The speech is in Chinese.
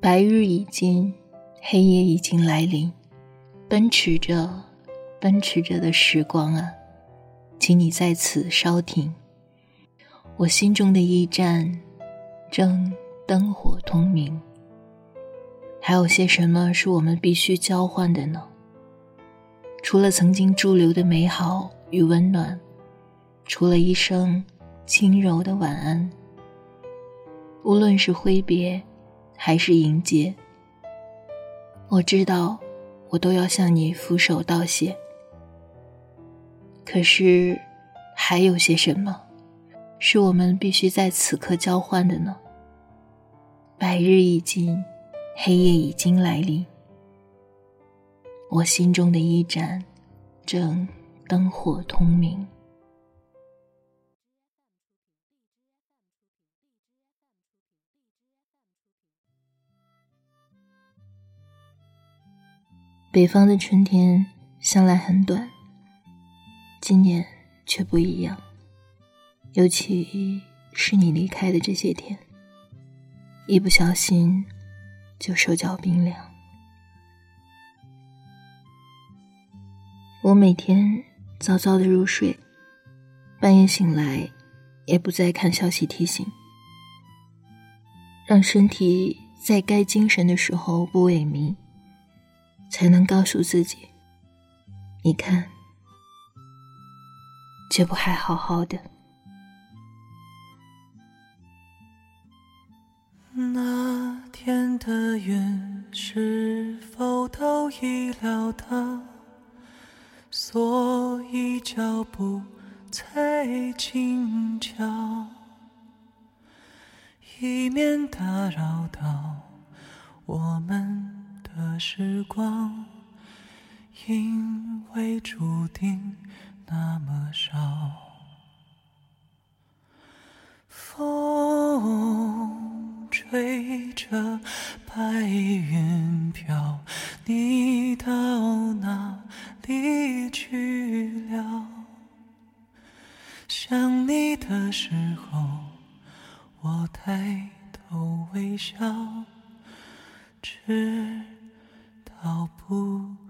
白日已经，黑夜已经来临，奔驰着，奔驰着的时光啊，请你在此稍停。我心中的驿站，正灯火通明。还有些什么是我们必须交换的呢？除了曾经驻留的美好与温暖，除了一声轻柔的晚安。无论是挥别，还是迎接，我知道，我都要向你俯首道谢。可是，还有些什么，是我们必须在此刻交换的呢？白日已尽，黑夜已经来临。我心中的一盏，正灯火通明。北方的春天向来很短，今年却不一样。尤其是你离开的这些天，一不小心就手脚冰凉。我每天早早的入睡，半夜醒来也不再看消息提醒，让身体在该精神的时候不萎靡，才能告诉自己：你看，这不还好好的？那天的云是否都已料到？所以脚步才轻巧，以免打扰到我们时光，因为注定那么少。风吹着白云飘，你到哪？里去了，想你的时候，我抬头微笑，知道不？